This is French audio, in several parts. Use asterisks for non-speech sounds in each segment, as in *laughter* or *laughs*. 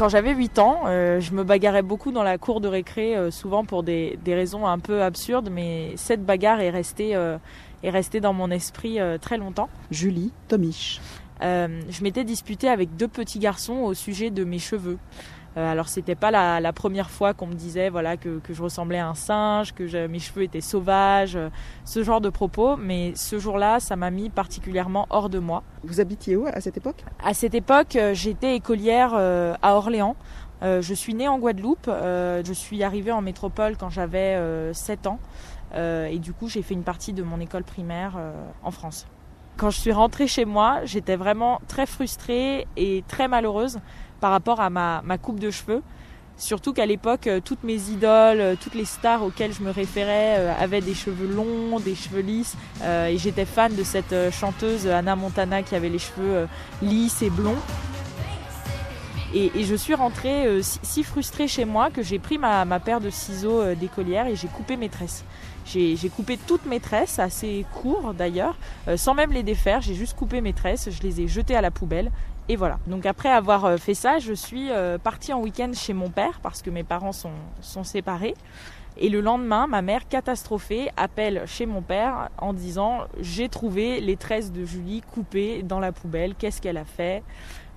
Quand j'avais 8 ans, euh, je me bagarrais beaucoup dans la cour de récré, euh, souvent pour des, des raisons un peu absurdes, mais cette bagarre est restée, euh, est restée dans mon esprit très longtemps. Julie Tomisch. Euh, je m'étais disputée avec deux petits garçons au sujet de mes cheveux. Euh, alors c'était pas la, la première fois qu'on me disait voilà que, que je ressemblais à un singe, que je- mes cheveux étaient sauvages, euh, ce genre de propos, mais ce jour-là, ça m'a mis particulièrement hors de moi. Vous habitiez où à cette époque? À cette époque, euh, j'étais écolière à Orléans. Je suis née en Guadeloupe. Je suis arrivée en métropole quand j'avais euh, 7 ans. Et du coup, j'ai fait une partie de mon école primaire en France. Quand je suis rentrée chez moi, j'étais vraiment très frustrée et très malheureuse par rapport à ma, coupe de cheveux. Surtout qu'à l'époque, euh, toutes mes idoles, euh, toutes les stars auxquelles je me référais euh, avaient des cheveux longs, des cheveux lisses. Et j'étais fan de cette chanteuse Anna Montana qui avait les cheveux lisses et blonds. Et, je suis rentrée euh, si, frustrée chez moi que j'ai pris ma, paire de ciseaux euh, d'écolière et j'ai coupé mes tresses. J'ai coupé toutes mes tresses, assez court d'ailleurs, euh, sans même les défaire. J'ai juste coupé mes tresses, je les ai jetées à la poubelle. Et voilà. Donc après avoir fait ça, je suis partie en week-end chez mon père parce que mes parents sont, sont séparés. Et le lendemain, ma mère, catastrophée, appelle chez mon père en disant J'ai trouvé les tresses de Julie coupées dans la poubelle, qu'est-ce qu'elle a fait?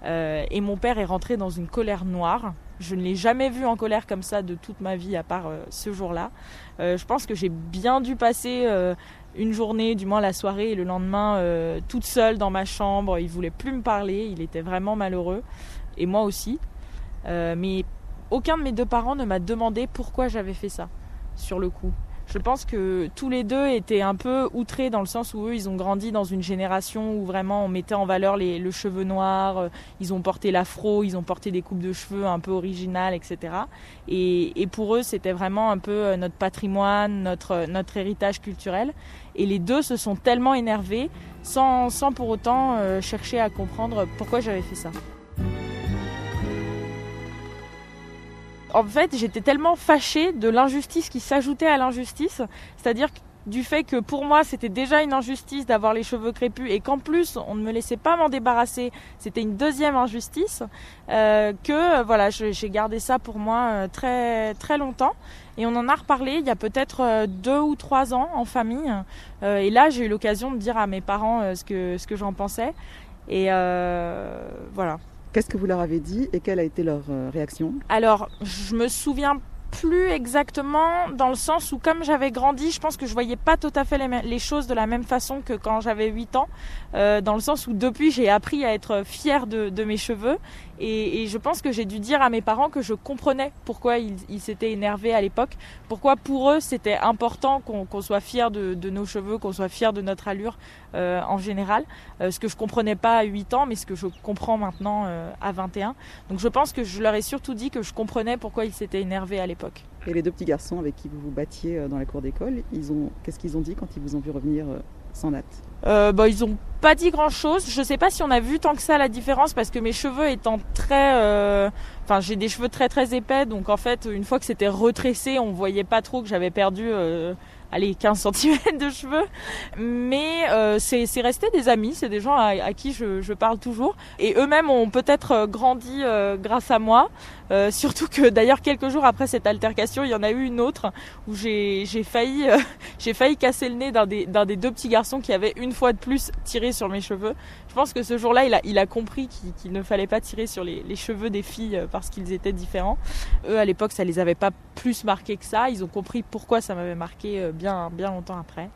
Euh, Et mon père est rentré dans une colère noire. Je ne l'ai jamais vu en colère comme ça de toute ma vie, à part euh, ce jour-là. Euh, je pense que j'ai bien dû passer une journée, du moins la soirée, et le lendemain, toute seule dans ma chambre. Il voulait plus me parler, il était vraiment malheureux, et moi aussi. Mais aucun de mes deux parents ne m'a demandé pourquoi j'avais fait ça, sur le coup. Je pense que tous les deux étaient un peu outrés dans le sens où eux, ils ont grandi dans une génération où vraiment on mettait en valeur les, le cheveu noir, euh, ils ont porté l'afro, ils ont porté des coupes de cheveux un peu originales, etc. Et, pour eux, c'était vraiment un peu euh, notre patrimoine, notre, euh, notre héritage culturel. Et les deux se sont tellement énervés sans, pour autant chercher à comprendre pourquoi j'avais fait ça. En fait, j'étais tellement fâchée de l'injustice qui s'ajoutait à l'injustice, c'est-à-dire du fait que pour moi c'était déjà une injustice d'avoir les cheveux crépus et qu'en plus on ne me laissait pas m'en débarrasser, c'était une deuxième injustice, euh, que voilà, j'ai gardé ça pour moi euh, très très longtemps. Et on en a reparlé il y a peut-être euh, deux ou trois ans en famille. Euh, et là j'ai eu l'occasion de dire à mes parents ce que ce que j'en pensais. Et voilà. Qu'est-ce que vous leur avez dit et quelle a été leur euh, réaction? Alors, je me souviens plus exactement dans le sens où comme j'avais grandi, je pense que je voyais pas tout à fait les, choses de la même façon que quand j'avais 8 ans, euh, dans le sens où depuis j'ai appris à être fière de, mes cheveux et, je pense que j'ai dû dire à mes parents que je comprenais pourquoi ils s'étaient énervés à l'époque, pourquoi pour eux c'était important qu'on soit fier de, nos cheveux, qu'on soit fier de notre allure euh, en général, euh, ce que je comprenais pas à 8 ans mais ce que je comprends maintenant à 21. Donc je pense que je leur ai surtout dit que je comprenais pourquoi ils s'étaient énervés à l'époque. Et les deux petits garçons avec qui vous vous battiez euh, dans la cour d'école, ils ont qu'est-ce qu'ils ont dit quand ils vous ont vu revenir euh, sans natte Euh, bah, ils ont pas dit grand chose. Je sais pas si on a vu tant que ça la différence parce que mes cheveux étant très, euh, enfin j'ai des cheveux très très épais donc en fait une fois que c'était retressé on voyait pas trop que j'avais perdu. Euh, allez 15 cm de cheveux mais euh, c'est resté des amis c'est des gens à, qui je, je parle toujours et eux-mêmes ont peut-être grandi euh, grâce à moi Euh, surtout que d'ailleurs quelques jours après cette altercation il y en a eu une autre où j'ai failli euh, *laughs* j'ai failli casser le nez d'un des, des deux petits garçons qui avait une fois de plus tiré sur mes cheveux. Je pense que ce jour-là, il a, il a compris qu'il, ne fallait pas tirer sur les, les cheveux des filles parce qu'ils étaient différents. Eux, à l'époque, ça les avait pas plus marqués que ça. Ils ont compris pourquoi ça m'avait marqué euh, bien, bien longtemps après.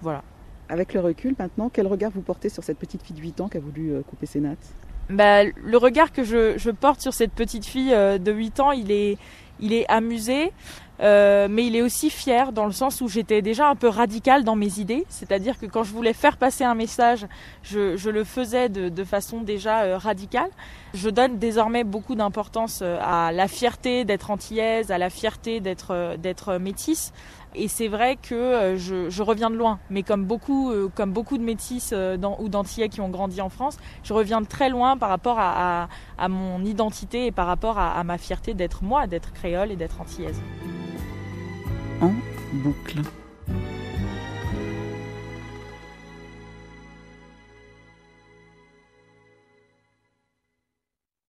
Voilà. Avec le recul maintenant, quel regard vous portez sur cette petite fille de 8 ans qui a voulu euh, couper ses nattes? Bah, le regard que je, je porte sur cette petite fille euh, de 8 ans, il est, il est amusé. Euh, mais il est aussi fier dans le sens où j'étais déjà un peu radical dans mes idées, c'est-à-dire que quand je voulais faire passer un message, je, je le faisais de, de façon déjà euh, radicale. Je donne désormais beaucoup d'importance à la fierté d'être antillaise, à la fierté d'être d'être métisse. Et c'est vrai que je, je, reviens de loin, mais comme beaucoup, comme beaucoup de métisses dans, ou d'antillais qui ont grandi en France, je reviens de très loin par rapport à mon identité et par rapport à, à ma fierté d'être moi, d'être créole et d'être antillaise en boucle.